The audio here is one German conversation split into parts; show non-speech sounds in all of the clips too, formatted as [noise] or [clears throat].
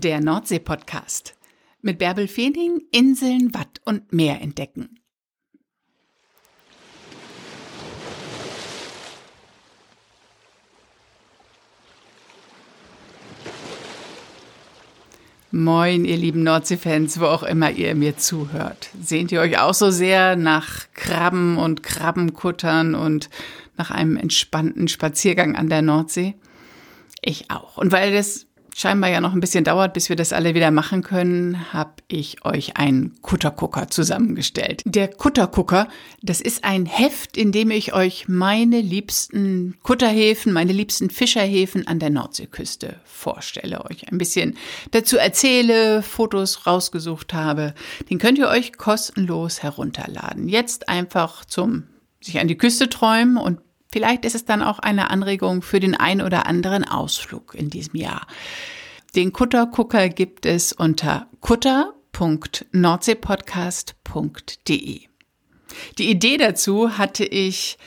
Der Nordsee-Podcast. Mit Bärbel Feening Inseln, Watt und Meer entdecken. Moin, ihr lieben Nordsee-Fans, wo auch immer ihr mir zuhört. Sehnt ihr euch auch so sehr nach Krabben und Krabbenkuttern und nach einem entspannten Spaziergang an der Nordsee? Ich auch. Und weil das scheinbar ja noch ein bisschen dauert, bis wir das alle wieder machen können, habe ich euch einen Kuttergucker zusammengestellt. Der Kuttergucker, das ist ein Heft, in dem ich euch meine liebsten Kutterhäfen, meine liebsten Fischerhäfen an der Nordseeküste vorstelle, euch ein bisschen dazu erzähle, Fotos rausgesucht habe. Den könnt ihr euch kostenlos herunterladen. Jetzt einfach zum sich an die Küste träumen und Vielleicht ist es dann auch eine Anregung für den ein oder anderen Ausflug in diesem Jahr. Den Kuttergucker gibt es unter kutter.nordseepodcast.de. Die Idee dazu hatte ich,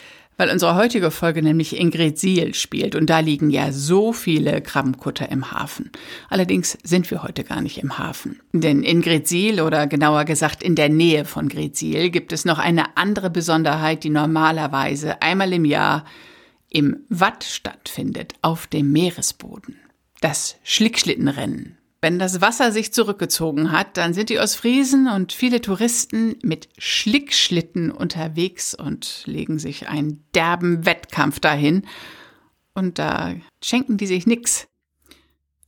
weil unsere heutige Folge nämlich Ingrid Siel spielt und da liegen ja so viele Krabbenkutter im Hafen. Allerdings sind wir heute gar nicht im Hafen. Denn in Gretsiel oder genauer gesagt in der Nähe von Gretsiel gibt es noch eine andere Besonderheit, die normalerweise einmal im Jahr im Watt stattfindet, auf dem Meeresboden das Schlickschlittenrennen. Wenn das Wasser sich zurückgezogen hat, dann sind die Ostfriesen und viele Touristen mit Schlickschlitten unterwegs und legen sich einen derben Wettkampf dahin. Und da schenken die sich nix.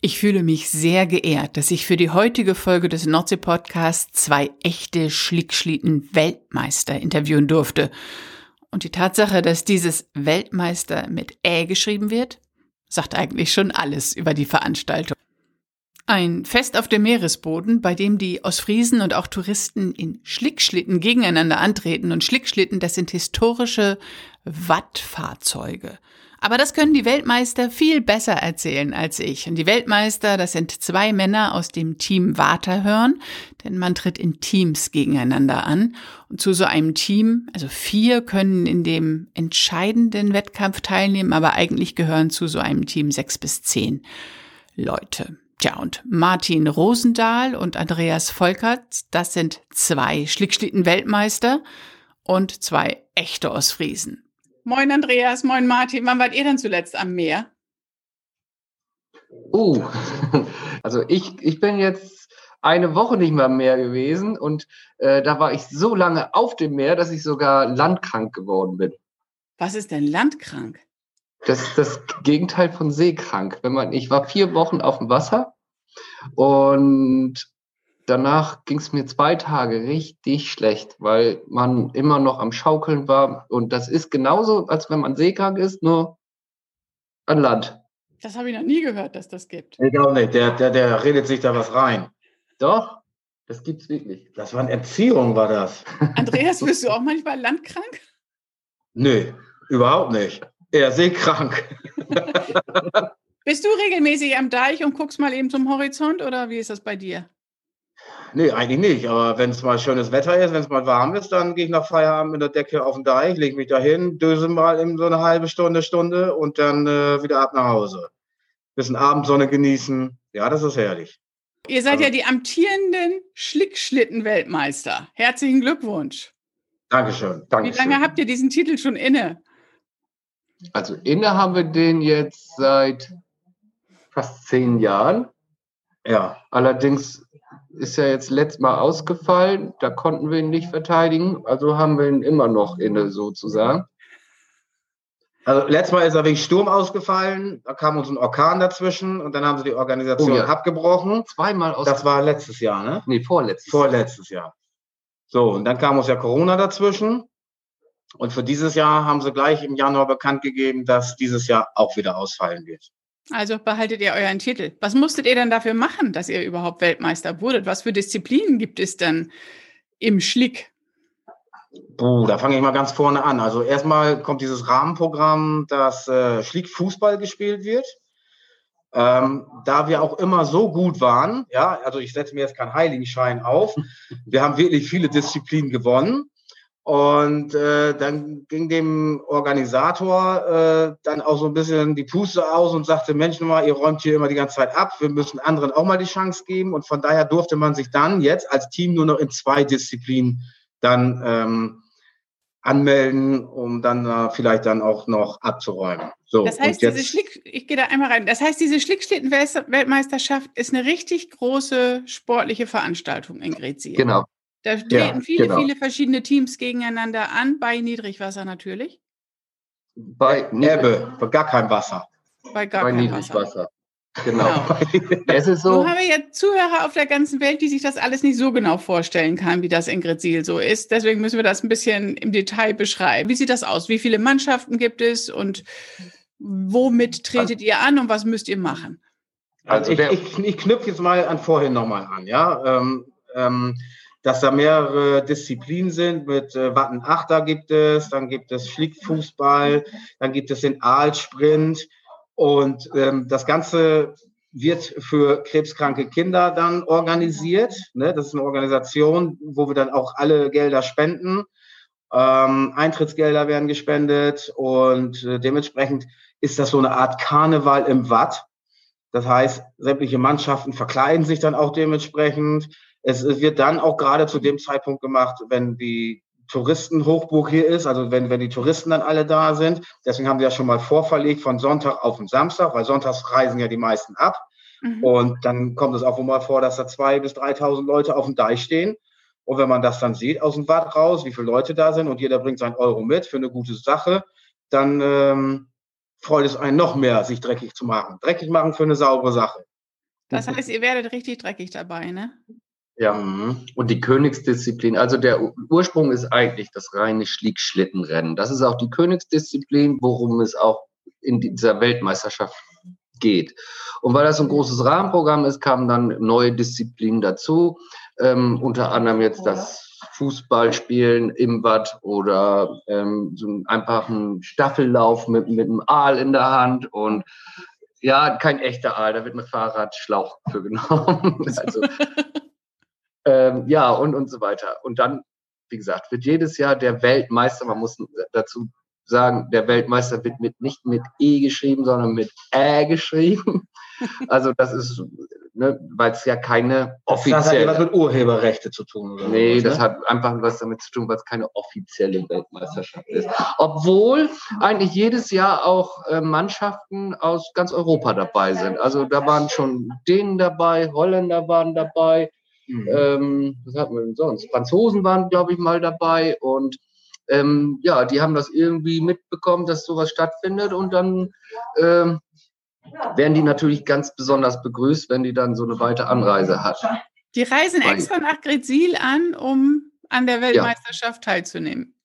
Ich fühle mich sehr geehrt, dass ich für die heutige Folge des Nordsee-Podcasts zwei echte Schlickschlitten-Weltmeister interviewen durfte. Und die Tatsache, dass dieses Weltmeister mit Ä geschrieben wird, sagt eigentlich schon alles über die Veranstaltung. Ein Fest auf dem Meeresboden, bei dem die Ostfriesen und auch Touristen in Schlickschlitten gegeneinander antreten. Und Schlickschlitten, das sind historische Wattfahrzeuge. Aber das können die Weltmeister viel besser erzählen als ich. Und die Weltmeister, das sind zwei Männer aus dem Team Waterhörn, denn man tritt in Teams gegeneinander an. Und zu so einem Team, also vier können in dem entscheidenden Wettkampf teilnehmen, aber eigentlich gehören zu so einem Team sechs bis zehn Leute. Tja, und Martin Rosendahl und Andreas Volkert, das sind zwei Schlickschlitten-Weltmeister und zwei echte Ostfriesen. Moin Andreas, moin Martin. Wann wart ihr denn zuletzt am Meer? Uh, [laughs] also ich, ich bin jetzt eine Woche nicht mehr am Meer gewesen und äh, da war ich so lange auf dem Meer, dass ich sogar landkrank geworden bin. Was ist denn landkrank? Das ist das Gegenteil von seekrank. Wenn man, ich war vier Wochen auf dem Wasser und danach ging es mir zwei Tage richtig schlecht, weil man immer noch am Schaukeln war. Und das ist genauso, als wenn man seekrank ist, nur an Land. Das habe ich noch nie gehört, dass das gibt. Ich auch nicht. Der, der, der redet sich da was rein. Doch, das gibt es wirklich. Das war eine Entziehung, war das. Andreas, bist du auch manchmal landkrank? Nö, überhaupt nicht. Eher seekrank. [laughs] bist du regelmäßig am Deich und guckst mal eben zum Horizont oder wie ist das bei dir? Nee, eigentlich nicht. Aber wenn es mal schönes Wetter ist, wenn es mal warm ist, dann gehe ich nach Feierabend mit der Decke auf den Deich, lege mich dahin, döse mal in so eine halbe Stunde, Stunde und dann äh, wieder ab nach Hause. Bisschen Abendsonne genießen. Ja, das ist herrlich. Ihr seid also, ja die amtierenden Schlickschlitten-Weltmeister. Herzlichen Glückwunsch. Dankeschön, Dankeschön. Wie lange habt ihr diesen Titel schon inne? Also inne haben wir den jetzt seit fast zehn Jahren. Ja. Allerdings ist ja jetzt letztes Mal ausgefallen, da konnten wir ihn nicht verteidigen, also haben wir ihn immer noch inne sozusagen. Also letztes Mal ist er wegen Sturm ausgefallen, da kam uns ein Orkan dazwischen und dann haben sie die Organisation oh ja. abgebrochen. Zweimal aus. Das war letztes Jahr, ne? Nee, vorletztes. Vorletztes Jahr. So, und dann kam uns ja Corona dazwischen. Und für dieses Jahr haben sie gleich im Januar bekannt gegeben, dass dieses Jahr auch wieder ausfallen wird. Also behaltet ihr euren Titel. Was musstet ihr denn dafür machen, dass ihr überhaupt Weltmeister wurdet? Was für Disziplinen gibt es denn im Schlick? Puh, da fange ich mal ganz vorne an. Also erstmal kommt dieses Rahmenprogramm, dass äh, Schlick-Fußball gespielt wird. Ähm, da wir auch immer so gut waren, ja, also ich setze mir jetzt keinen Heiligenschein auf, wir haben wirklich viele Disziplinen gewonnen. Und äh, dann ging dem Organisator äh, dann auch so ein bisschen die Puste aus und sagte, Mensch, mal, ihr räumt hier immer die ganze Zeit ab, wir müssen anderen auch mal die Chance geben. Und von daher durfte man sich dann jetzt als Team nur noch in zwei Disziplinen dann ähm, anmelden, um dann äh, vielleicht dann auch noch abzuräumen. So, das heißt, diese Schlick, ich gehe da einmal rein. Das heißt, diese Schlickschlitten-Weltmeisterschaft ist eine richtig große sportliche Veranstaltung in Gretzien. Genau. Da treten ja, viele, genau. viele verschiedene Teams gegeneinander an, bei Niedrigwasser natürlich. Bei Ebbe, bei gar kein Wasser. Bei gar bei kein Niedrigwasser. Wasser. Genau. genau. [laughs] es ist so. Nun haben wir jetzt Zuhörer auf der ganzen Welt, die sich das alles nicht so genau vorstellen kann, wie das in Gretzil so ist. Deswegen müssen wir das ein bisschen im Detail beschreiben. Wie sieht das aus? Wie viele Mannschaften gibt es und womit tretet ihr an und was müsst ihr machen? Also ich, ich, ich knüpfe jetzt mal an vorhin nochmal an, ja. Ähm, ähm, dass da mehrere Disziplinen sind. Mit äh, Wattenachter gibt es, dann gibt es Flickfußball, dann gibt es den Aalsprint und ähm, das Ganze wird für krebskranke Kinder dann organisiert. Ne? Das ist eine Organisation, wo wir dann auch alle Gelder spenden. Ähm, Eintrittsgelder werden gespendet und äh, dementsprechend ist das so eine Art Karneval im Watt. Das heißt, sämtliche Mannschaften verkleiden sich dann auch dementsprechend. Es wird dann auch gerade zu dem Zeitpunkt gemacht, wenn die Touristenhochburg hier ist, also wenn, wenn die Touristen dann alle da sind. Deswegen haben wir ja schon mal vorverlegt von Sonntag auf den Samstag, weil sonntags reisen ja die meisten ab. Mhm. Und dann kommt es auch mal vor, dass da zwei bis 3.000 Leute auf dem Deich stehen. Und wenn man das dann sieht aus dem Watt raus, wie viele Leute da sind und jeder bringt seinen Euro mit für eine gute Sache, dann ähm, freut es einen noch mehr, sich dreckig zu machen. Dreckig machen für eine saubere Sache. Das heißt, ihr werdet richtig dreckig dabei, ne? Ja, mhm. und die Königsdisziplin, also der Ursprung ist eigentlich das reine Schlickschlittenrennen. Das ist auch die Königsdisziplin, worum es auch in dieser Weltmeisterschaft geht. Und weil das ein großes Rahmenprogramm ist, kamen dann neue Disziplinen dazu, ähm, unter anderem jetzt das Fußballspielen im Watt oder ähm, so einen einfachen Staffellauf mit, mit einem Aal in der Hand und ja, kein echter Aal, da wird ein Fahrradschlauch für genommen. [laughs] also [laughs] ähm, ja, und, und so weiter. Und dann, wie gesagt, wird jedes Jahr der Weltmeister, man muss dazu sagen, der Weltmeister wird mit, nicht mit E geschrieben, sondern mit Ä geschrieben. [laughs] Also das ist, ne, weil es ja keine offizielle... Das hat ja was mit Urheberrechte zu tun. Oder nee, was, das ne? hat einfach was damit zu tun, weil es keine offizielle Weltmeisterschaft ist. Obwohl eigentlich jedes Jahr auch äh, Mannschaften aus ganz Europa dabei sind. Also da waren schon Dänen dabei, Holländer waren dabei, Mhm. Ähm, was hatten wir denn sonst? Franzosen waren, glaube ich, mal dabei und ähm, ja, die haben das irgendwie mitbekommen, dass sowas stattfindet und dann ähm, werden die natürlich ganz besonders begrüßt, wenn die dann so eine weite Anreise hat. Die reisen extra nach Grezil an, um an der Weltmeisterschaft ja. teilzunehmen.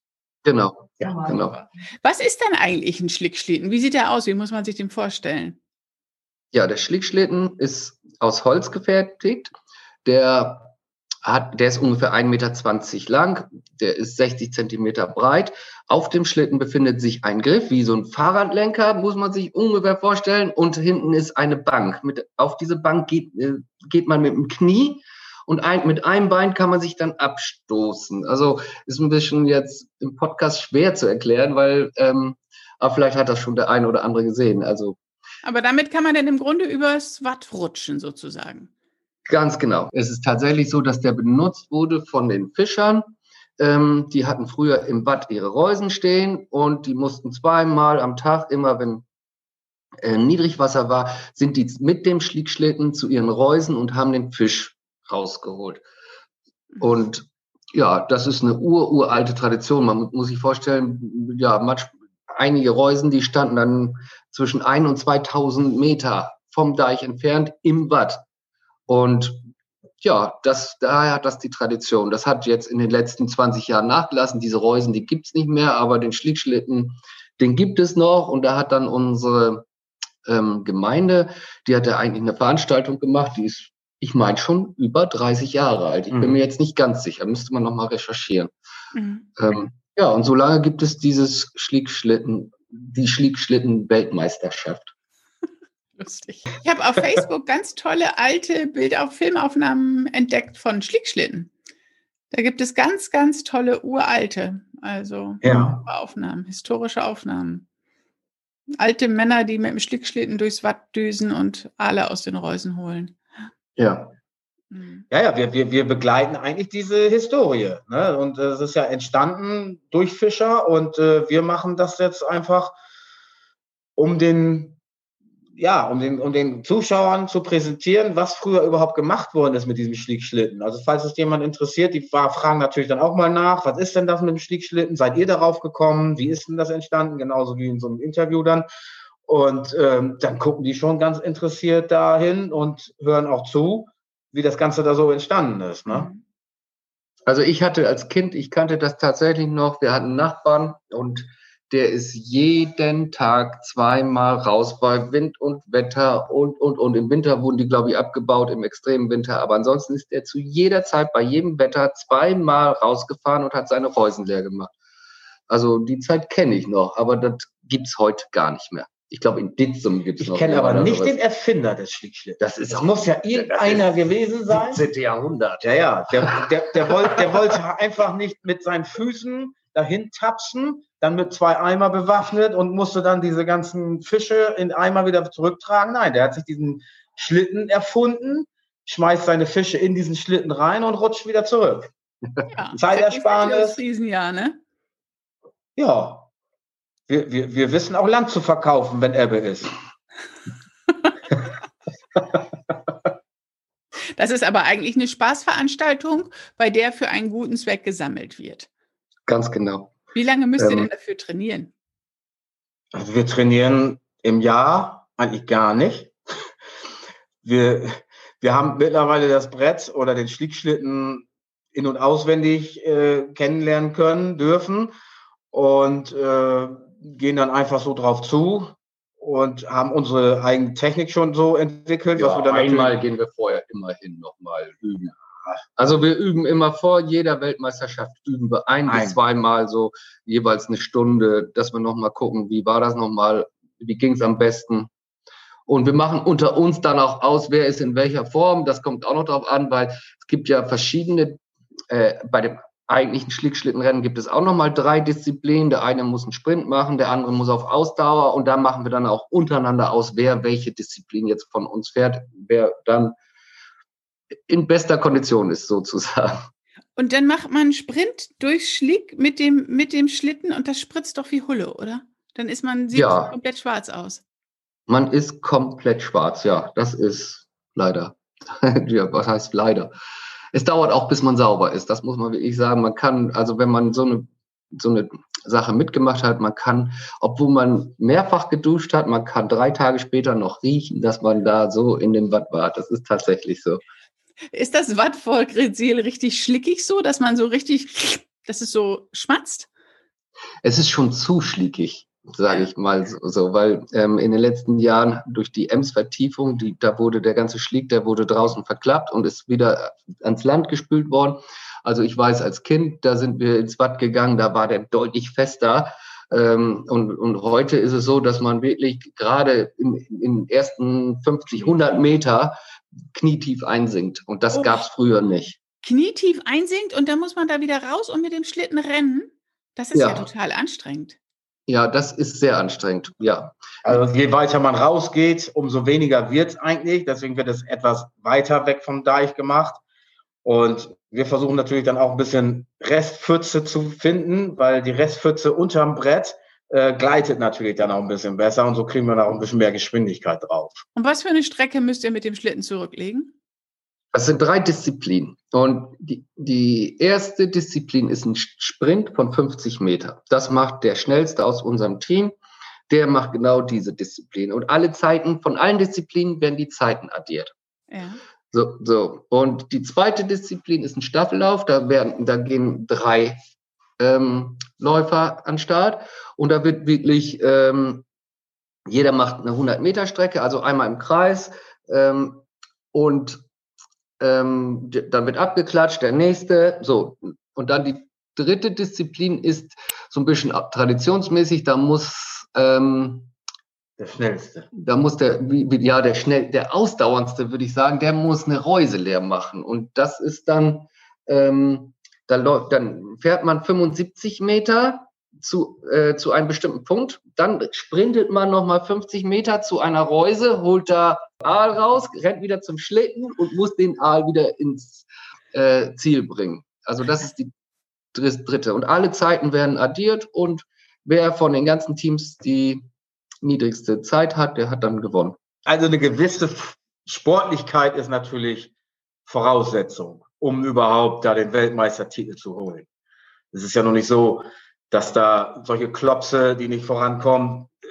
Genau, ja, genau. Was ist denn eigentlich ein Schlickschlitten? Wie sieht der aus? Wie muss man sich den vorstellen? Ja, der Schlickschlitten ist aus Holz gefertigt der hat, der ist ungefähr 1,20 Meter lang, der ist 60 Zentimeter breit. Auf dem Schlitten befindet sich ein Griff, wie so ein Fahrradlenker, muss man sich ungefähr vorstellen. Und hinten ist eine Bank. Mit, auf diese Bank geht, äh, geht man mit dem Knie und ein, mit einem Bein kann man sich dann abstoßen. Also ist ein bisschen jetzt im Podcast schwer zu erklären, weil, ähm, aber vielleicht hat das schon der eine oder andere gesehen. Also. Aber damit kann man dann im Grunde übers Watt rutschen, sozusagen. Ganz genau. Es ist tatsächlich so, dass der benutzt wurde von den Fischern. Ähm, die hatten früher im Watt ihre Reusen stehen und die mussten zweimal am Tag, immer wenn äh, Niedrigwasser war, sind die mit dem Schlickschlitten zu ihren Reusen und haben den Fisch rausgeholt. Und ja, das ist eine ururalte Tradition. Man muss sich vorstellen, ja, einige Reusen, die standen dann zwischen ein und 2000 Meter vom Deich entfernt im Watt. Und ja, das, daher hat das die Tradition. Das hat jetzt in den letzten 20 Jahren nachgelassen. Diese Reusen, die gibt's nicht mehr, aber den Schlickschlitten, den gibt es noch. Und da hat dann unsere ähm, Gemeinde, die hat ja eigentlich eine Veranstaltung gemacht, die ist, ich meine, schon über 30 Jahre alt. Ich mhm. bin mir jetzt nicht ganz sicher, müsste man nochmal recherchieren. Mhm. Ähm, ja, und so lange gibt es dieses Schlickschlitten, die Schlickschlitten-Weltmeisterschaft lustig. Ich habe auf Facebook ganz tolle alte Bilder, Filmaufnahmen entdeckt von Schlickschlitten. Da gibt es ganz, ganz tolle uralte, also Ja. Aufnahmen, historische Aufnahmen. Alte Männer, die mit dem Schlickschlitten durchs Watt düsen und Aale aus den Reusen holen. Ja. Mhm. Ja, ja, wir, wir, wir begleiten eigentlich diese Historie. Ne? Und äh, es ist ja entstanden durch Fischer und äh, wir machen das jetzt einfach, um den, ja, um den, um den Zuschauern zu präsentieren, was früher überhaupt gemacht worden ist mit diesem Schlickschlitten. Also falls es jemand interessiert, die fra- fragen natürlich dann auch mal nach, was ist denn das mit dem Schlickschlitten? Seid ihr darauf gekommen? Wie ist denn das entstanden? Genauso wie in so einem Interview dann. Und ähm, dann gucken die schon ganz interessiert dahin und hören auch zu wie das Ganze da so entstanden ist. Ne? Mhm. Also ich hatte als Kind, ich kannte das tatsächlich noch, wir hatten Nachbarn und der ist jeden Tag zweimal raus bei Wind und Wetter und, und, und. Im Winter wurden die, glaube ich, abgebaut, im extremen Winter. Aber ansonsten ist er zu jeder Zeit bei jedem Wetter zweimal rausgefahren und hat seine Reusen leer gemacht. Also die Zeit kenne ich noch, aber das gibt's heute gar nicht mehr. Ich glaube, in Ditzum gibt's Ich noch. kenne mehr aber nicht den Erfinder des Schlickschlittens. Das ist Es auch muss ja irgendeiner gewesen sein. 17. Jahrhundert. Ja, ja, der, der, der, wollte, der wollte einfach nicht mit seinen Füßen dahin tapsen, dann mit zwei Eimer bewaffnet und musste dann diese ganzen Fische in Eimer wieder zurücktragen. Nein, der hat sich diesen Schlitten erfunden, schmeißt seine Fische in diesen Schlitten rein und rutscht wieder zurück. Ja. [laughs] Zeitersparnis. Riesenjahr, ne? Ja, wir, wir, wir wissen auch Land zu verkaufen, wenn Ebbe ist. [laughs] Das ist aber eigentlich eine Spaßveranstaltung, bei der für einen guten Zweck gesammelt wird. Ganz genau. Wie lange müsst ihr Ähm, denn dafür trainieren? Also wir trainieren im Jahr eigentlich gar nicht. Wir, wir haben mittlerweile das Brett oder den Schlickschlitten in- und auswendig äh, kennenlernen können, dürfen und äh, gehen dann einfach so drauf zu und haben unsere eigene Technik schon so entwickelt. was Ja, wir dann einmal gehen wir vorher immerhin nochmal üben. Also wir üben immer vor jeder Weltmeisterschaft üben wir ein, Ein. bis zweimal so jeweils eine Stunde, dass wir nochmal gucken, wie war das nochmal, wie ging es am besten. Und wir machen unter uns dann auch aus, wer ist in welcher Form. Das kommt auch noch drauf an, weil es gibt ja verschiedene, äh, bei dem eigentlichen Schlickschlittenrennen gibt es auch nochmal drei Disziplinen. Der eine muss einen Sprint machen, der andere muss auf Ausdauer und da machen wir dann auch untereinander aus, wer welche Disziplin jetzt von uns fährt, wer dann in bester Kondition ist sozusagen. Und dann macht man einen Sprint durch Schlick mit dem, mit dem Schlitten und das spritzt doch wie Hulle, oder? Dann ist man, sieht Ja. komplett schwarz aus. Man ist komplett schwarz, ja, das ist leider. [laughs] ja, was heißt leider? Es dauert auch, bis man sauber ist. Das muss man wirklich sagen. Man kann, also wenn man so eine, so eine Sache mitgemacht hat, man kann, obwohl man mehrfach geduscht hat, man kann drei Tage später noch riechen, dass man da so in dem Bad war. Das ist tatsächlich so. Ist das Watt vor Grezil richtig schlickig so, dass man so richtig, dass es so schmatzt? Es ist schon zu schlickig, sage ich mal so, so weil ähm, in den letzten Jahren durch die Ems-Vertiefung, die, da wurde der ganze Schlick, der wurde draußen verklappt und ist wieder ans Land gespült worden. Also ich weiß, als Kind, da sind wir ins Watt gegangen, da war der deutlich fester. Ähm, und, und heute ist es so, dass man wirklich gerade in, in den ersten 50, 100 Meter knietief einsinkt. Und das Oh. gab's früher nicht. Knietief einsinkt und dann muss man da wieder raus und mit dem Schlitten rennen? Das ist ja, Ja. total anstrengend. Ja, das ist sehr anstrengend. Ja, Also je weiter man rausgeht, umso weniger wird es eigentlich. Deswegen wird es etwas weiter weg vom Deich gemacht. Und wir versuchen natürlich dann auch ein bisschen Restpfütze zu finden, weil die Restpfütze unterm Brett äh, gleitet natürlich dann auch ein bisschen besser und so kriegen wir da auch ein bisschen mehr Geschwindigkeit drauf. Und was für eine Strecke müsst ihr mit dem Schlitten zurücklegen? Das sind drei Disziplinen. Und die, die erste Disziplin ist ein Sprint von 50 Meter. Das macht der schnellste aus unserem Team. Der macht genau diese Disziplin. Und alle Zeiten, von allen Disziplinen werden die Zeiten addiert. Ja. So, so. Und die zweite Disziplin ist ein Staffellauf. Da werden, da gehen drei ähm, Läufer an Start. Und da wird wirklich, ähm, jeder macht eine 100 Meter Strecke, also einmal im Kreis. Ähm, und ähm, dann wird abgeklatscht, der nächste. So. Und dann die dritte Disziplin ist so ein bisschen traditionsmäßig. Da muss, ähm, Der schnellste. da muss der, ja, der schnell, der ausdauerndste, würde ich sagen, der muss eine Reuse leer machen. Und das ist dann, ähm, Da läuft, dann fährt man 75 Meter zu, äh, zu einem bestimmten Punkt, dann sprintet man nochmal 50 Meter zu einer Reuse, holt da Aal raus, rennt wieder zum Schlitten und muss den Aal wieder ins äh, Ziel bringen. Also das ist die dritte. Und alle Zeiten werden addiert und wer von den ganzen Teams die niedrigste Zeit hat, der hat dann gewonnen. Also eine gewisse Sportlichkeit ist natürlich Voraussetzung, um überhaupt da den Weltmeistertitel zu holen. Es ist ja noch nicht so, dass da solche Klopse, die nicht vorankommen, äh,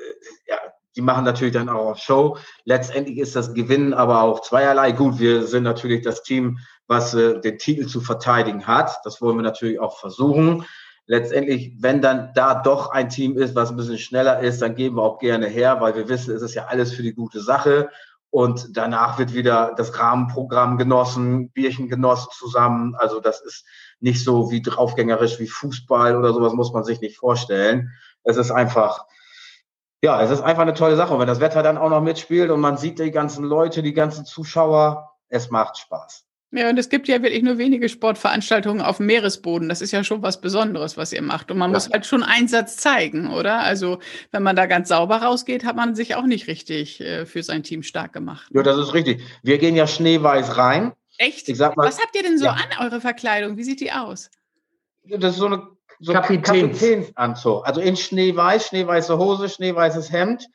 ja, die machen natürlich dann auch Show. Letztendlich ist das Gewinnen aber auch zweierlei. Gut, wir sind natürlich das Team, was äh, den Titel zu verteidigen hat. Das wollen wir natürlich auch versuchen. Letztendlich, wenn dann da doch ein Team ist, was ein bisschen schneller ist, dann geben wir auch gerne her, weil wir wissen, es ist ja alles für die gute Sache. Und danach wird wieder das Rahmenprogramm genossen, Bierchen genossen zusammen. Also das ist nicht so wie draufgängerisch wie Fußball oder sowas muss man sich nicht vorstellen. Es ist einfach, ja, es ist einfach eine tolle Sache. Und wenn das Wetter dann auch noch mitspielt und man sieht die ganzen Leute, die ganzen Zuschauer, es macht Spaß. Ja, und es gibt ja wirklich nur wenige Sportveranstaltungen auf dem Meeresboden. Das ist ja schon was Besonderes, was ihr macht. Und man ja. muss halt schon Einsatz zeigen, oder? Also, wenn man da ganz sauber rausgeht, hat man sich auch nicht richtig äh, für sein Team stark gemacht. Ja, das ist richtig. Wir gehen ja schneeweiß rein. Echt? Mal, was habt ihr denn so ja. an, eure Verkleidung? Wie sieht die aus? Das ist so eine so Kapitäns. Kapitänsanzug. Also in schneeweiß, schneeweiße Hose, schneeweißes Hemd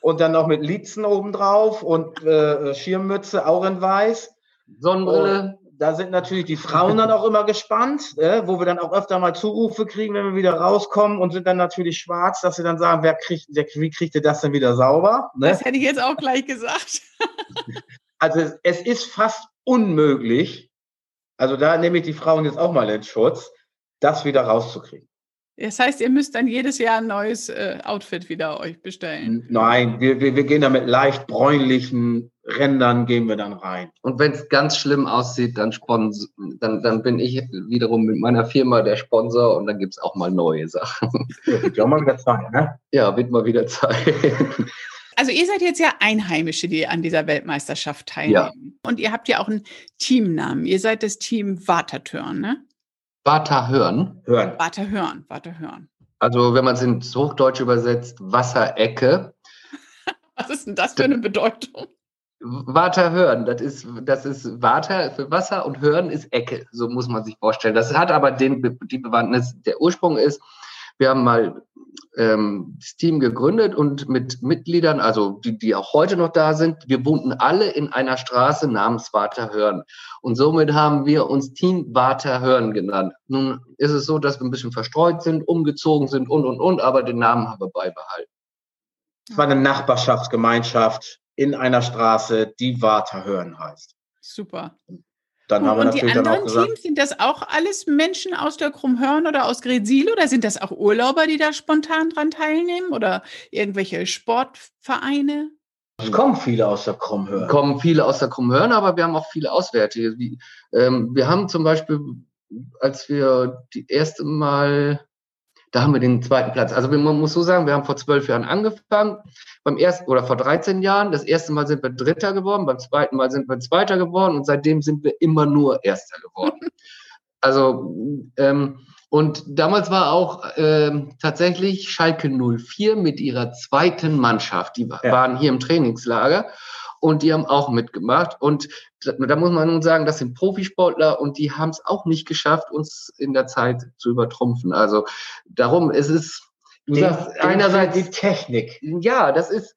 und dann noch mit Litzen obendrauf und äh, Schirmmütze auch in weiß. Sonnenbrille. da sind natürlich die Frauen dann auch immer gespannt, äh, wo wir dann auch öfter mal Zurufe kriegen, wenn wir wieder rauskommen und sind dann natürlich schwarz, dass sie dann sagen, wer kriegt, wer, wie kriegt ihr das denn wieder sauber? Ne? Das hätte ich jetzt auch gleich gesagt. [laughs] also es ist fast unmöglich, also da nehme ich die Frauen jetzt auch mal in Schutz, das wieder rauszukriegen. Das heißt, ihr müsst dann jedes Jahr ein neues äh, Outfit wieder euch bestellen. Nein, wir, wir, wir gehen da mit leicht bräunlichen Rändern gehen wir dann rein. Und wenn es ganz schlimm aussieht, dann, dann, dann bin ich wiederum mit meiner Firma der Sponsor und dann gibt es auch mal neue Sachen. Ja, wird ja mal wieder Zeit, ne? Ja, wird mal wieder Zeit. Also ihr seid jetzt ja Einheimische, die an dieser Weltmeisterschaft teilnehmen. Ja. Und ihr habt ja auch einen Teamnamen. Ihr seid das Team Watertörn, ne? Waterhörn. Hören. Waterhörn, Waterhörn. Also wenn man es ins Hochdeutsche übersetzt, Wasserecke. [laughs] Was ist denn das für eine Bedeutung? Water hören, das ist, das ist Water für Wasser und hören ist Ecke, so muss man sich vorstellen. Das hat aber den, die Bewandtnis, der Ursprung ist, wir haben mal ähm, das Team gegründet und mit Mitgliedern, also die, die auch heute noch da sind, wir wohnten alle in einer Straße namens Waterhörn. Und somit haben wir uns Team Waterhörn genannt. Nun ist es so, dass wir ein bisschen verstreut sind, umgezogen sind und, und, und, aber den Namen haben wir beibehalten. Es war eine Nachbarschaftsgemeinschaft in einer Straße, die Waterhörn heißt. Super. Dann haben wir und die anderen gesagt, Teams, sind das auch alles Menschen aus der Krummhörn oder aus Gresil oder sind das auch Urlauber, die da spontan dran teilnehmen oder irgendwelche Sportvereine? Es kommen viele aus der Krummhörn. Kommen viele aus der Krummhörn, aber wir haben auch viele Auswärtige. Ähm, wir haben zum Beispiel, als wir die erste Mal da haben wir den zweiten Platz. Also man muss so sagen, wir haben vor zwölf Jahren angefangen, beim ersten oder vor 13 Jahren. Das erste Mal sind wir Dritter geworden, beim zweiten Mal sind wir Zweiter geworden und seitdem sind wir immer nur Erster geworden. [laughs] also ähm, und damals war auch ähm, tatsächlich Schalke 04 mit ihrer zweiten Mannschaft. Die ja. waren hier im Trainingslager und die haben auch mitgemacht. Und da muss man nun sagen, das sind Profisportler und die haben es auch nicht geschafft, uns in der Zeit zu übertrumpfen. Also darum ist es, du den, sagst, einerseits die Technik. Ja, das ist,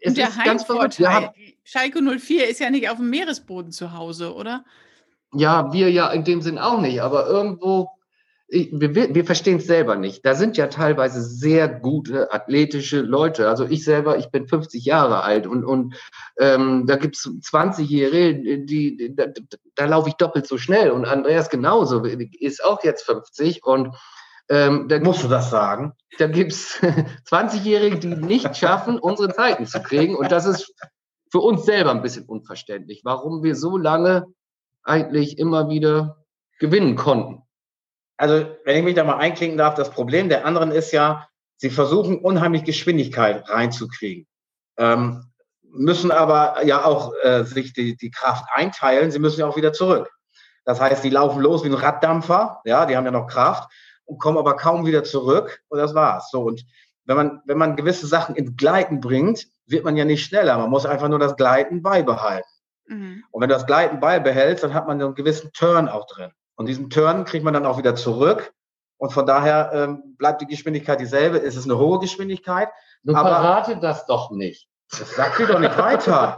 es und der ist ganz verrückt. Ja, Schalke 04 ist ja nicht auf dem Meeresboden zu Hause, oder? Ja, wir ja in dem Sinn auch nicht, aber irgendwo wir, wir verstehen es selber nicht. Da sind ja teilweise sehr gute athletische Leute. Also ich selber, ich bin 50 Jahre alt und, und ähm, da gibt es 20-Jährige, die, die, da, da laufe ich doppelt so schnell. Und Andreas genauso, ist auch jetzt 50 und ähm, da Musst du das sagen? Da gibt es 20-Jährige, [laughs] die nicht schaffen, unsere Zeiten zu kriegen. Und das ist für uns selber ein bisschen unverständlich, warum wir so lange eigentlich immer wieder gewinnen konnten also wenn ich mich da mal einklinken darf, das Problem der anderen ist ja, sie versuchen unheimlich Geschwindigkeit reinzukriegen, ähm, müssen aber ja auch äh, sich die, die Kraft einteilen, sie müssen ja auch wieder zurück. Das heißt, die laufen los wie ein Raddampfer, ja, die haben ja noch Kraft und kommen aber kaum wieder zurück und das war's. So und wenn man wenn man gewisse Sachen ins Gleiten bringt, wird man ja nicht schneller. Man muss einfach nur das Gleiten beibehalten. Mhm. Und wenn du das Gleiten beibehältst, dann hat man einen gewissen Turn auch drin. Und diesen Turn kriegt man dann auch wieder zurück. Und von daher ähm, bleibt die Geschwindigkeit dieselbe. Es ist eine hohe Geschwindigkeit. Du aber verrate das doch nicht. Das sagt sie doch nicht weiter.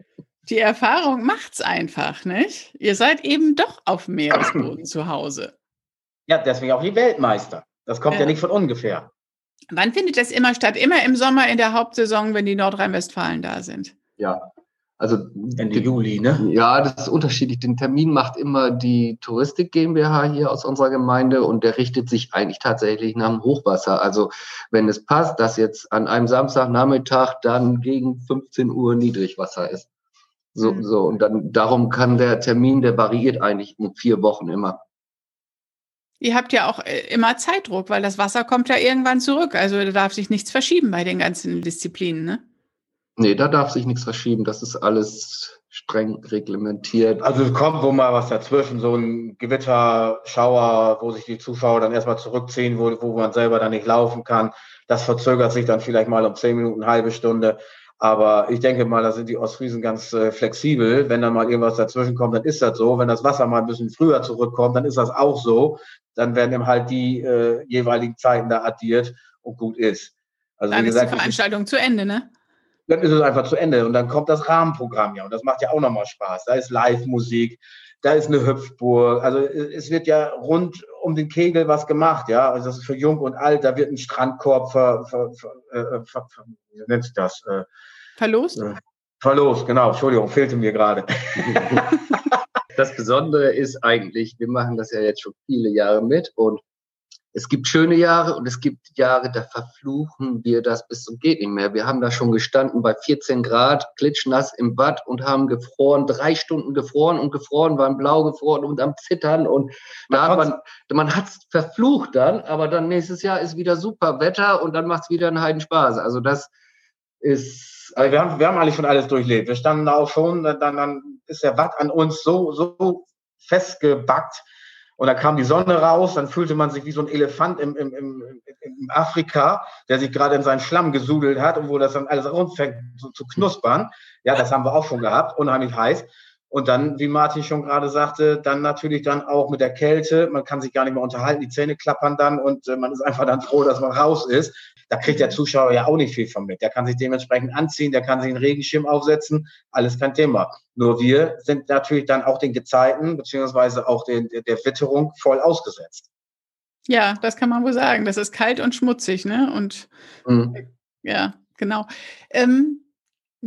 [laughs] Die Erfahrung macht's einfach, nicht? Ihr seid eben doch auf Meeresboden [clears throat] zu Hause. Ja, deswegen auch die Weltmeister. Das kommt ja. ja nicht von ungefähr. Wann findet das immer statt? Immer im Sommer in der Hauptsaison, wenn die Nordrhein-Westfalen da sind? Ja, also Ende Juli, ne? Ja, das ist unterschiedlich. Den Termin macht immer die Touristik GmbH hier aus unserer Gemeinde und der richtet sich eigentlich tatsächlich nach dem Hochwasser. Also wenn es passt, dass jetzt an einem Samstagnachmittag dann gegen 15 Uhr Niedrigwasser ist. So, mhm. so. Und dann darum kann der Termin, der variiert eigentlich in vier Wochen immer. Ihr habt ja auch äh, immer Zeitdruck, weil das Wasser kommt ja irgendwann zurück. Also da darf sich nichts verschieben bei den ganzen Disziplinen, ne? Nee, da darf sich nichts verschieben. Das ist alles streng reglementiert. Also es kommt wo mal was dazwischen, so ein Gewitterschauer, wo sich die Zuschauer dann erstmal zurückziehen, wo, wo man selber dann nicht laufen kann. Das verzögert sich dann vielleicht mal um zehn Minuten, eine halbe Stunde. Aber ich denke mal, da sind die Ostfriesen ganz äh, flexibel. Wenn dann mal irgendwas dazwischen kommt, dann ist das so. Wenn das Wasser mal ein bisschen früher zurückkommt, dann ist das auch so. Dann werden eben halt die äh, jeweiligen Zeiten da addiert und gut ist. Also, dann wie gesagt, ist die Veranstaltung zu Ende, ne? Dann ist es einfach zu Ende. Und dann kommt das Rahmenprogramm ja. Und das macht ja auch nochmal Spaß. Da ist Live-Musik, da ist eine Hüpfburg. Also es wird ja rund um den Kegel was gemacht, ja. Also das ist für Jung und Alt, da wird ein Strandkorb ver, ver, ver, äh, ver, ver wie nennt sich das? Äh, verlost? Äh, verlost, genau. Entschuldigung, fehlte mir gerade. [laughs] das Besondere ist eigentlich, wir machen das ja jetzt schon viele Jahre mit und es gibt schöne Jahre und es gibt Jahre, da verfluchen wir das bis zum geht nicht mehr. Wir haben da schon gestanden bei 14 Grad, klitschnass im Bad und haben gefroren, drei Stunden gefroren und gefroren, waren blau gefroren und am Zittern und man da hat man, man hat's verflucht dann, aber dann nächstes Jahr ist wieder super Wetter und dann macht's wieder einen Heidenspaß. Also das ist. Also wir haben, wir haben eigentlich schon alles durchlebt. Wir standen da auch schon, dann, dann ist der Watt an uns so, so festgebackt, und da kam die Sonne raus, dann fühlte man sich wie so ein Elefant im, im, im, im Afrika, der sich gerade in seinen Schlamm gesudelt hat und wo das dann alles anfängt zu, zu knuspern. Ja, das haben wir auch schon gehabt, unheimlich heiß. Und dann, wie Martin schon gerade sagte, dann natürlich dann auch mit der Kälte. Man kann sich gar nicht mehr unterhalten, die Zähne klappern dann und äh, man ist einfach dann froh, dass man raus ist. Da kriegt der Zuschauer ja auch nicht viel von mit. Der kann sich dementsprechend anziehen, der kann sich einen Regenschirm aufsetzen, alles kein Thema. Nur wir sind natürlich dann auch den Gezeiten beziehungsweise auch den, der Witterung voll ausgesetzt. Ja, das kann man wohl sagen. Das ist kalt und schmutzig, ne? Und mhm. ja, genau. Ähm,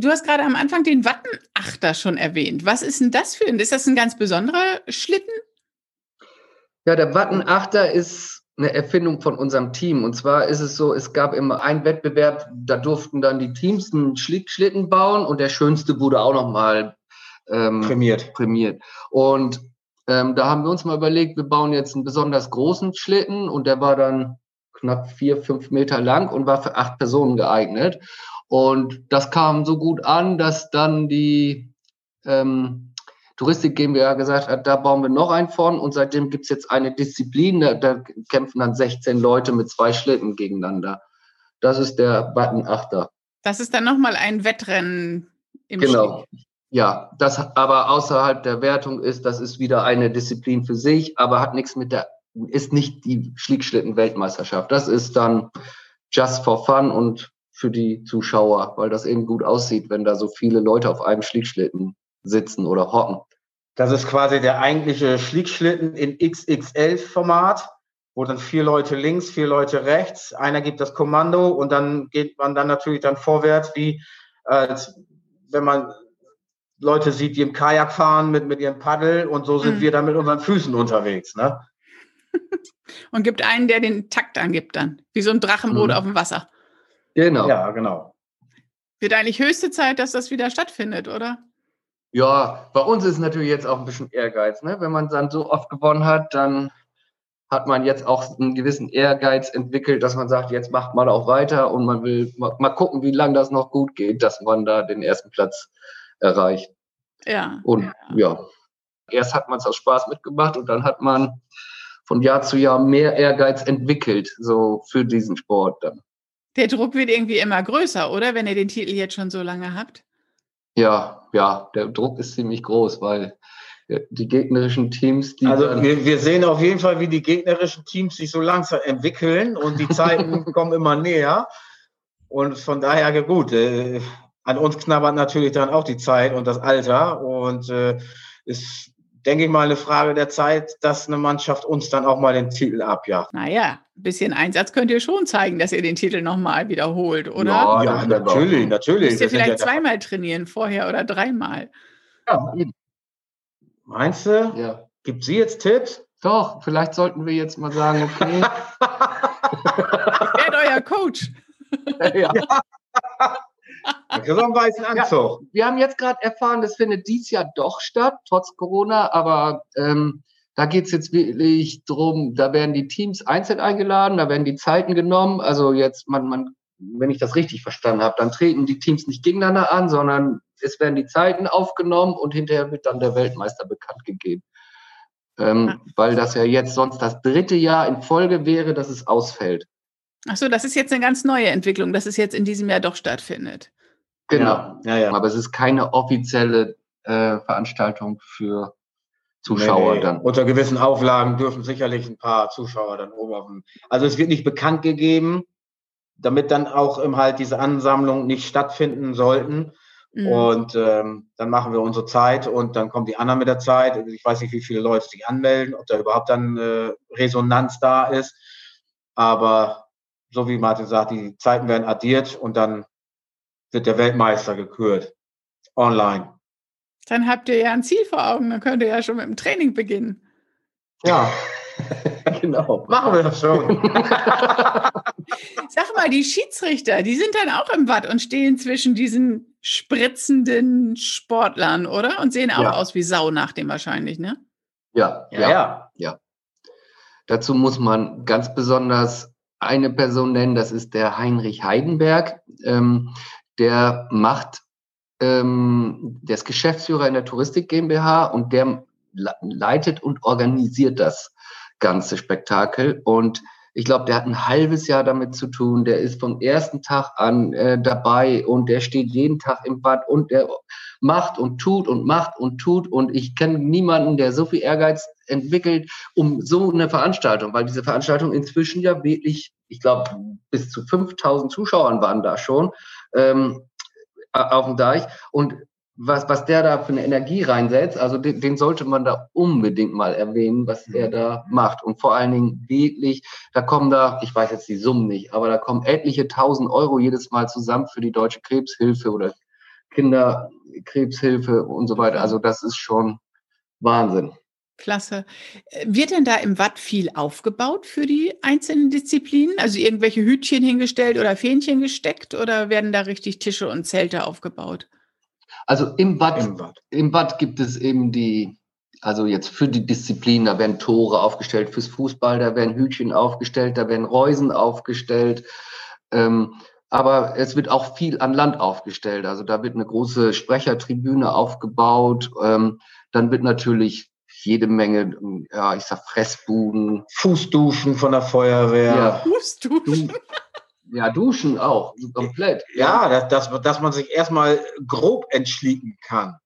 Du hast gerade am Anfang den Wattenachter schon erwähnt. Was ist denn das für ein? Ist das ein ganz besonderer Schlitten? Ja, der Wattenachter ist eine Erfindung von unserem Team. Und zwar ist es so, es gab immer einen Wettbewerb, da durften dann die Teams einen Schlitten bauen und der schönste wurde auch nochmal ähm, prämiert. prämiert. Und ähm, da haben wir uns mal überlegt, wir bauen jetzt einen besonders großen Schlitten und der war dann knapp vier, fünf Meter lang und war für acht Personen geeignet. Und das kam so gut an, dass dann die ähm, Touristik GmbH gesagt hat, da bauen wir noch einen von und seitdem gibt's jetzt eine Disziplin, da, da, kämpfen dann 16 Leute mit zwei Schlitten gegeneinander. Das ist der Button-Achter. Das ist dann nochmal ein Wettrennen im Genau. Schlitten. Ja, das aber außerhalb der Wertung ist, das ist wieder eine Disziplin für sich, aber hat nichts mit der, ist nicht die Schlickschlitten-Weltmeisterschaft. Das ist dann just for fun und für die Zuschauer, weil das eben gut aussieht, wenn da so viele Leute auf einem Schlickschlitten sitzen oder hocken. Das ist quasi der eigentliche Schlickschlitten in XXL-Format, wo dann vier Leute links, vier Leute rechts, einer gibt das Kommando und dann geht man dann natürlich dann vorwärts, wie als wenn man Leute sieht, die im Kajak fahren mit, mit ihrem Paddel und so sind mhm. wir dann mit unseren Füßen unterwegs. Ne? [laughs] und gibt einen, der den Takt angibt dann, wie so ein Drachenboot mhm. auf dem Wasser. Genau. Ja, genau. Wird eigentlich höchste Zeit, dass das wieder stattfindet, oder? Ja, bei uns ist es natürlich jetzt auch ein bisschen Ehrgeiz. Ne? Wenn man dann so oft gewonnen hat, dann hat man jetzt auch einen gewissen Ehrgeiz entwickelt, dass man sagt, jetzt macht man auch weiter und man will mal, mal gucken, wie lange das noch gut geht, dass man da den ersten Platz erreicht. Ja. Und ja. ja. Erst hat man es aus Spaß mitgemacht und dann hat man von Jahr zu Jahr mehr Ehrgeiz entwickelt, so für diesen Sport dann. Der Druck wird irgendwie immer größer, oder? Wenn ihr den Titel jetzt schon so lange habt? Ja, ja, der Druck ist ziemlich groß, weil äh, die gegnerischen Teams, die. Also wir, wir sehen auf jeden Fall, wie die gegnerischen Teams sich so langsam entwickeln und die Zeiten [laughs] kommen immer näher. Und von daher, gut, äh, an uns knabbert natürlich dann auch die Zeit und das Alter. Und äh, ist, denke ich mal, eine Frage der Zeit, dass eine Mannschaft uns dann auch mal den Titel abjagt. Naja, bisschen Einsatz könnt ihr schon zeigen, dass ihr den Titel nochmal wiederholt, oder? Ja, ja natürlich, natürlich. Müsst ihr vielleicht ja zweimal trainieren, vorher oder dreimal. Ja, Meinst du? Ja. Gibt sie jetzt Tipps? Doch, vielleicht sollten wir jetzt mal sagen, okay. [laughs] Wer euer Coach? ja. Einen weißen Anzug. Ja, wir haben jetzt gerade erfahren, das findet dies Jahr doch statt, trotz Corona, aber ähm, da geht es jetzt wirklich drum, da werden die Teams einzeln eingeladen, da werden die Zeiten genommen. Also jetzt, man, man, wenn ich das richtig verstanden habe, dann treten die Teams nicht gegeneinander an, sondern es werden die Zeiten aufgenommen und hinterher wird dann der Weltmeister bekannt gegeben. Ähm, weil das ja jetzt sonst das dritte Jahr in Folge wäre, dass es ausfällt. Ach so, das ist jetzt eine ganz neue Entwicklung, dass es jetzt in diesem Jahr doch stattfindet. Genau, ja, ja. aber es ist keine offizielle äh, Veranstaltung für Zuschauer nee, dann. Unter gewissen Auflagen dürfen sicherlich ein paar Zuschauer dann oben auf dem. Also es wird nicht bekannt gegeben, damit dann auch im halt diese Ansammlungen nicht stattfinden sollten. Mhm. Und ähm, dann machen wir unsere Zeit und dann kommen die anderen mit der Zeit. Ich weiß nicht, wie viele Leute sich anmelden, ob da überhaupt dann äh, Resonanz da ist. Aber so wie Martin sagt, die Zeiten werden addiert und dann wird der Weltmeister gekürt. Online. Dann habt ihr ja ein Ziel vor Augen, dann könnt ihr ja schon mit dem Training beginnen. Ja, [laughs] genau. Machen wir das schon. [laughs] Sag mal, die Schiedsrichter, die sind dann auch im Watt und stehen zwischen diesen spritzenden Sportlern, oder? Und sehen auch ja. aus wie Sau nach dem wahrscheinlich, ne? Ja, ja, ja, ja. Dazu muss man ganz besonders eine Person nennen, das ist der Heinrich Heidenberg. Ähm, der macht, ähm, der ist Geschäftsführer in der Touristik GmbH und der leitet und organisiert das ganze Spektakel. Und ich glaube, der hat ein halbes Jahr damit zu tun. Der ist vom ersten Tag an äh, dabei und der steht jeden Tag im Bad und der macht und tut und macht und tut. Und ich kenne niemanden, der so viel Ehrgeiz entwickelt, um so eine Veranstaltung, weil diese Veranstaltung inzwischen ja wirklich, ich glaube, bis zu 5000 Zuschauern waren da schon ähm, auf dem Deich. Und was, was der da für eine Energie reinsetzt, also den, den sollte man da unbedingt mal erwähnen, was er da macht. Und vor allen Dingen wirklich, da kommen da, ich weiß jetzt die Summen nicht, aber da kommen etliche tausend Euro jedes Mal zusammen für die Deutsche Krebshilfe oder Kinderkrebshilfe und so weiter. Also das ist schon Wahnsinn. Klasse. Äh, wird denn da im Watt viel aufgebaut für die einzelnen Disziplinen? Also irgendwelche Hütchen hingestellt oder Fähnchen gesteckt oder werden da richtig Tische und Zelte aufgebaut? Also im Watt, Im Watt. Im Watt gibt es eben die, also jetzt für die Disziplinen, da werden Tore aufgestellt fürs Fußball, da werden Hütchen aufgestellt, da werden Reusen aufgestellt. Ähm, aber es wird auch viel an Land aufgestellt. Also da wird eine große Sprechertribüne aufgebaut. Ähm, dann wird natürlich jede Menge, ja, ich sag Fressbuden. Fußduschen von der Feuerwehr. Ja. Fußduschen? Ja, duschen auch, komplett. Ja, dass, dass, dass man sich erstmal grob entschließen kann.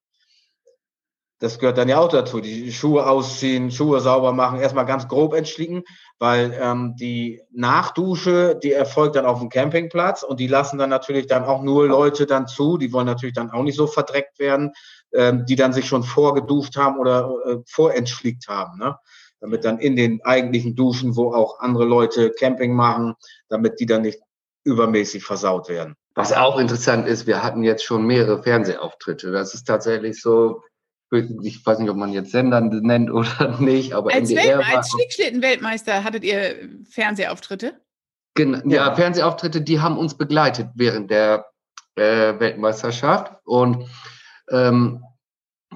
Das gehört dann ja auch dazu. Die Schuhe ausziehen, Schuhe sauber machen, erstmal ganz grob entschlicken, weil ähm, die Nachdusche, die erfolgt dann auf dem Campingplatz und die lassen dann natürlich dann auch nur Leute dann zu, die wollen natürlich dann auch nicht so verdreckt werden, ähm, die dann sich schon vorgeduscht haben oder äh, vorentschlickt haben, ne? damit dann in den eigentlichen Duschen, wo auch andere Leute Camping machen, damit die dann nicht übermäßig versaut werden. Was auch interessant ist, wir hatten jetzt schon mehrere Fernsehauftritte. Das ist tatsächlich so, ich weiß nicht, ob man jetzt Sender nennt oder [laughs] nicht, aber als, NDR Welt, als Schnickschlitten-Weltmeister hattet ihr Fernsehauftritte? Genau, ja. ja, Fernsehauftritte, die haben uns begleitet während der äh, Weltmeisterschaft und ähm,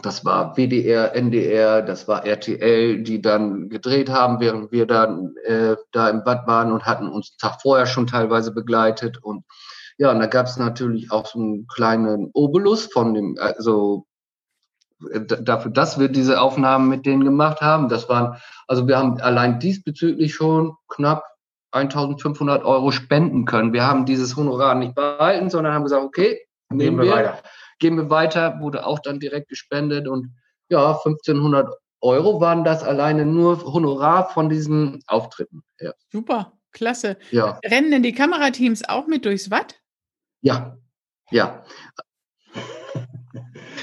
das war WDR, NDR, das war RTL, die dann gedreht haben, während wir dann äh, da im Bad waren und hatten uns einen Tag vorher schon teilweise begleitet. Und ja, und da gab es natürlich auch so einen kleinen Obolus von dem, also äh, dafür, dass wir diese Aufnahmen mit denen gemacht haben. Das waren, also wir haben allein diesbezüglich schon knapp 1500 Euro spenden können. Wir haben dieses Honorar nicht behalten, sondern haben gesagt, okay, nehmen wir, weiter. Gehen wir weiter, wurde auch dann direkt gespendet und ja, 1500 Euro waren das alleine nur Honorar von diesen Auftritten. Ja. Super, klasse. Ja. Rennen denn die Kamerateams auch mit durchs Watt? Ja, ja.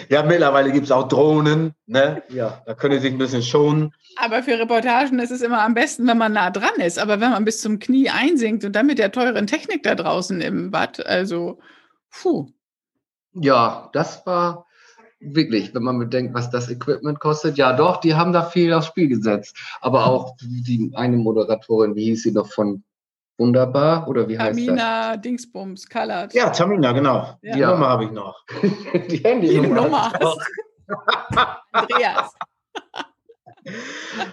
Ja, mittlerweile gibt es auch Drohnen, ne? Ja, da können Sie sich ein bisschen schonen. Aber für Reportagen ist es immer am besten, wenn man nah dran ist. Aber wenn man bis zum Knie einsinkt und dann mit der teuren Technik da draußen im Watt, also, puh. Ja, das war wirklich, wenn man bedenkt, was das Equipment kostet. Ja, doch, die haben da viel aufs Spiel gesetzt. Aber auch die eine Moderatorin, wie hieß sie noch von Wunderbar oder wie heißt das? Tamina Dingsbums, Colored. Ja, Tamina, genau. Ja. Die Nummer habe ich noch. [laughs] die Handynummer. Nummer hast. [laughs] Andreas.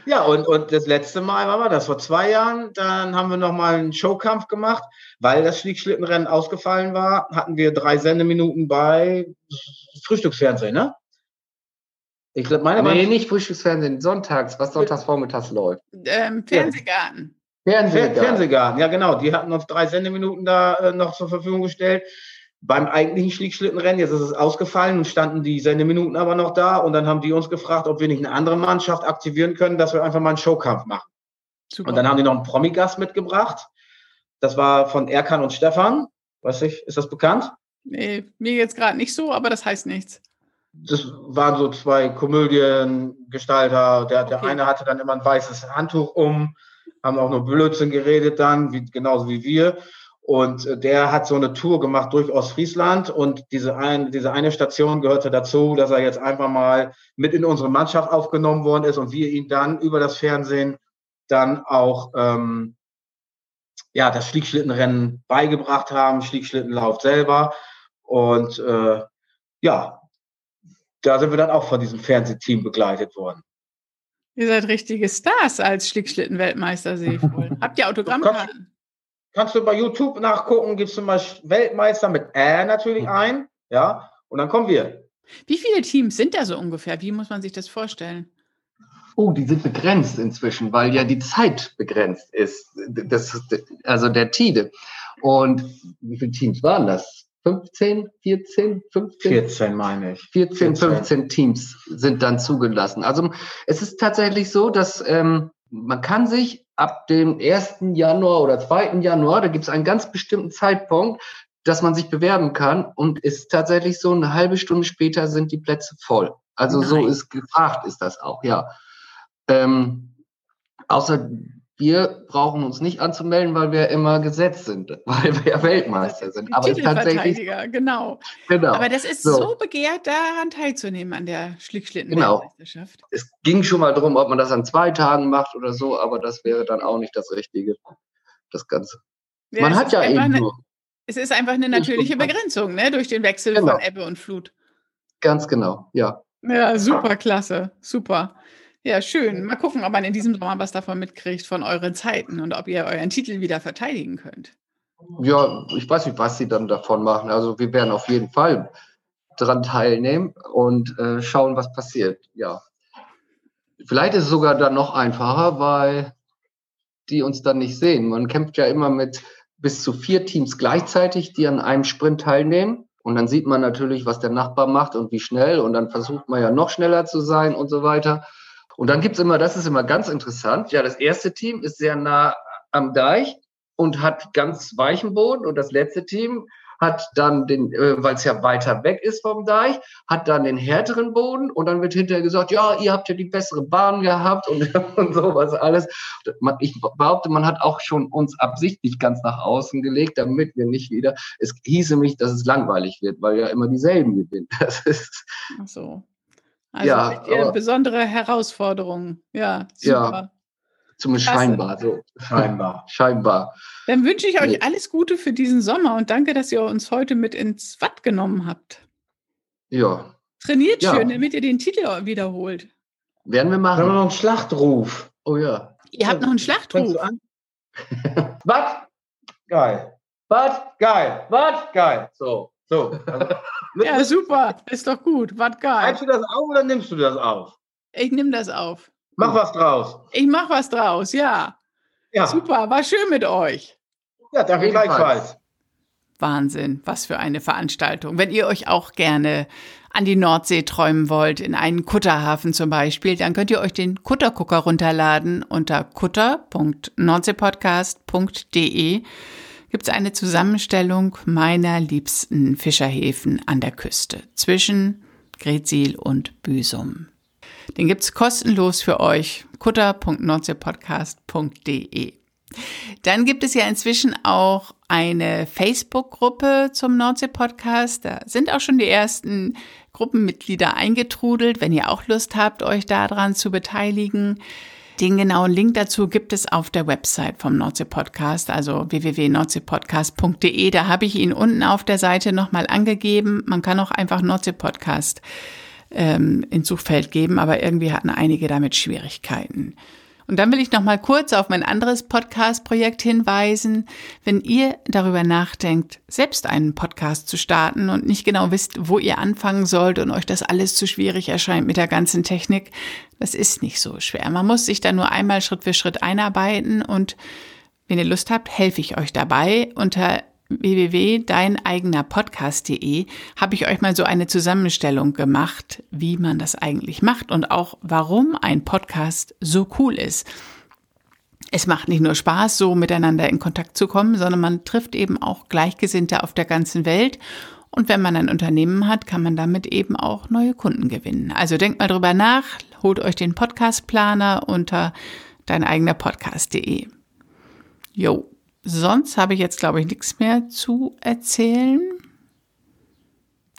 Ja, und, und das letzte Mal war das vor zwei Jahren. Dann haben wir nochmal einen Showkampf gemacht, weil das Schlickschlittenrennen ausgefallen war. Hatten wir drei Sendeminuten bei Frühstücksfernsehen, ne? Ich glaube, meine Nee, nicht Frühstücksfernsehen, sonntags, was sonntags vormittags läuft. Ähm, Fernsehgarten. Fer Fernsehgarten. Fernsehgarten, ja genau. Die hatten uns drei Sendeminuten da äh, noch zur Verfügung gestellt. Beim eigentlichen Schlickschlittenrennen, jetzt ist es ausgefallen und standen die Sendeminuten aber noch da. Und dann haben die uns gefragt, ob wir nicht eine andere Mannschaft aktivieren können, dass wir einfach mal einen Showkampf machen. Super. Und dann haben die noch einen Promigast mitgebracht. Das war von Erkan und Stefan. Weiß ich, ist das bekannt? nee, mir jetzt gerade nicht so, aber das heißt nichts. Das waren so zwei Komödiengestalter. Der, der Okay. eine hatte dann immer ein weißes Handtuch um, haben auch nur Blödsinn geredet dann, wie, genauso wie wir. Und der hat so eine Tour gemacht durch Ostfriesland und diese, ein, diese eine Station gehörte dazu, dass er jetzt einfach mal mit in unsere Mannschaft aufgenommen worden ist und wir ihn dann über das Fernsehen dann auch ähm, ja, das Schlickschlittenrennen beigebracht haben, Schlickschlittenlauf selber. Und äh, ja, da sind wir dann auch von diesem Fernsehteam begleitet worden. Ihr seid richtige Stars als Schlickschlitten-Weltmeister, sehe ich wohl. [laughs] Habt ihr Autogrammkarten? Kannst du bei YouTube nachgucken, gibst du mal Weltmeister mit Ä natürlich ein, ja, und dann kommen wir. Wie viele Teams sind da so ungefähr? Wie muss man sich das vorstellen? Oh, die sind begrenzt inzwischen, weil ja die Zeit begrenzt ist. Das ist also der TIDE. Und wie viele Teams waren das? 15, 14, 15? 14 meine ich. 14, 14. 15 Teams sind dann zugelassen. Also es ist tatsächlich so, dass ähm, man kann sich ab dem 1. Januar oder 2. Januar, da gibt es einen ganz bestimmten Zeitpunkt, dass man sich bewerben kann und ist tatsächlich so, eine halbe Stunde später sind die Plätze voll. Also so Nein. ist gefragt, ist das auch, ja. Ähm, außer wir brauchen uns nicht anzumelden, weil wir immer gesetzt sind, [laughs] weil wir ja Weltmeister sind. Aber tatsächlich, genau. genau. Aber das ist So. so. begehrt, daran teilzunehmen an der Genau. Schlickschlitten-Weltmeisterschaft. es ging schon mal drum, ob man das an zwei Tagen macht oder so, aber das wäre dann auch nicht das Richtige, das Ganze. Ja, man es hat ist ja einfach eben eine, nur, Es ist einfach eine [laughs] natürliche Begrenzung, ne? Durch den Wechsel Genau. von Ebbe und Flut. ganz genau, ja. Ja, super, klasse, super. Ja, schön. Mal gucken, ob man in diesem Sommer was davon mitkriegt von euren Zeiten und ob ihr euren Titel wieder verteidigen könnt. Ja, ich weiß nicht, was sie dann davon machen. Also wir werden auf jeden Fall dran teilnehmen und äh, schauen, was passiert. Ja. Vielleicht ist es sogar dann noch einfacher, weil die uns dann nicht sehen. Man kämpft ja immer mit bis zu vier Teams gleichzeitig, die an einem Sprint teilnehmen. Und dann sieht man natürlich, was der Nachbar macht und wie schnell. Und dann versucht man ja noch schneller zu sein und so weiter. Und dann gibt's immer, das ist immer ganz interessant. Ja, das erste Team ist sehr nah am Deich und hat ganz weichen Boden. Und das letzte Team hat dann den, äh, weil es ja weiter weg ist vom Deich, hat dann den härteren Boden und dann wird hinterher gesagt, ja, ihr habt ja die bessere Bahn gehabt und, [laughs] und sowas alles. Ich behaupte, man hat auch schon uns absichtlich ganz nach außen gelegt, damit wir nicht wieder, es hieße mich, dass es langweilig wird, weil ja immer dieselben gewinnen. [laughs] Das ist, Ach so. Also Ja, aber- besondere Herausforderungen. Ja, Ja. super. zumindest Klasse. scheinbar so. Scheinbar. Scheinbar. Dann wünsche ich euch alles Gute für diesen Sommer und danke, dass ihr uns heute mit ins Watt genommen habt. Ja, Trainiert Ja. schön, damit ihr den Titel wiederholt. werden wir haben wir machen. noch einen Schlachtruf. Oh ja. Ihr habt noch einen Schlachtruf. [laughs] Was? Geil. Was? Geil. Was? Geil. So, so. Also, Ja, super. Ist doch gut. Was geil. Schreibst du das auf oder nimmst du das auf? Ich nehme das auf. Mach was draus. Ich mach was draus, ja. Ja, Super, war schön mit euch. ja danke Ebenfalls. gleichfalls. Wahnsinn, was für eine Veranstaltung. Wenn ihr euch auch gerne an die Nordsee träumen wollt, in einen Kutterhafen zum Beispiel, dann könnt ihr euch den Kuttergucker runterladen unter kutter.nordseepodcast.de gibt es eine Zusammenstellung meiner liebsten Fischerhäfen an der Küste zwischen Gretzil und Büsum. Den gibt's kostenlos für euch. kutter.nordseepodcast.de. Dann gibt es ja inzwischen auch eine Facebook-Gruppe zum Nordsee-Podcast. Da sind auch schon die ersten Gruppenmitglieder eingetrudelt. Wenn ihr auch Lust habt, euch daran zu beteiligen, den genauen Link dazu gibt es auf der Website vom Nordsee-Podcast, also www.nordseepodcast.de. Da habe ich ihn unten auf der Seite nochmal angegeben. Man kann auch einfach Nordsee-Podcast ähm, ins Suchfeld geben, aber irgendwie hatten einige damit Schwierigkeiten. Und dann will ich noch mal kurz auf mein anderes Podcast-Projekt hinweisen. Wenn ihr darüber nachdenkt, selbst einen Podcast zu starten und nicht genau wisst, wo ihr anfangen sollt und euch das alles zu schwierig erscheint mit der ganzen Technik, das ist nicht so schwer. Man muss sich da nur einmal Schritt für Schritt einarbeiten und wenn ihr Lust habt, helfe ich euch dabei. Unter www.deineigenerpodcast.de habe ich euch mal so eine Zusammenstellung gemacht, wie man das eigentlich macht und auch warum ein Podcast so cool ist. Es macht nicht nur Spaß, so miteinander in Kontakt zu kommen, sondern man trifft eben auch Gleichgesinnte auf der ganzen Welt. Und wenn man ein Unternehmen hat, kann man damit eben auch neue Kunden gewinnen. Also denkt mal drüber nach, holt euch den Podcast-Planer unter deineigenerpodcast.de. Jo, sonst habe ich jetzt, glaube ich, nichts mehr zu erzählen.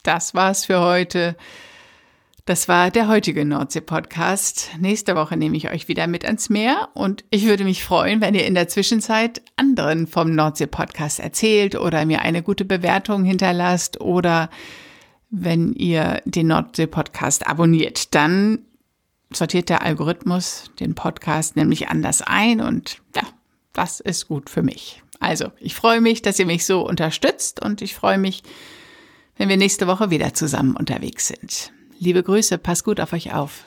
Das war's für heute. Das war der heutige Nordsee-Podcast. Nächste Woche nehme ich euch wieder mit ans Meer und ich würde mich freuen, wenn ihr in der Zwischenzeit anderen vom Nordsee-Podcast erzählt oder mir eine gute Bewertung hinterlasst oder wenn ihr den Nordsee-Podcast abonniert. Dann sortiert der Algorithmus den Podcast nämlich anders ein und ja, das ist gut für mich. Also, ich freue mich, dass ihr mich so unterstützt und ich freue mich, wenn wir nächste Woche wieder zusammen unterwegs sind. Liebe Grüße, passt gut auf euch auf.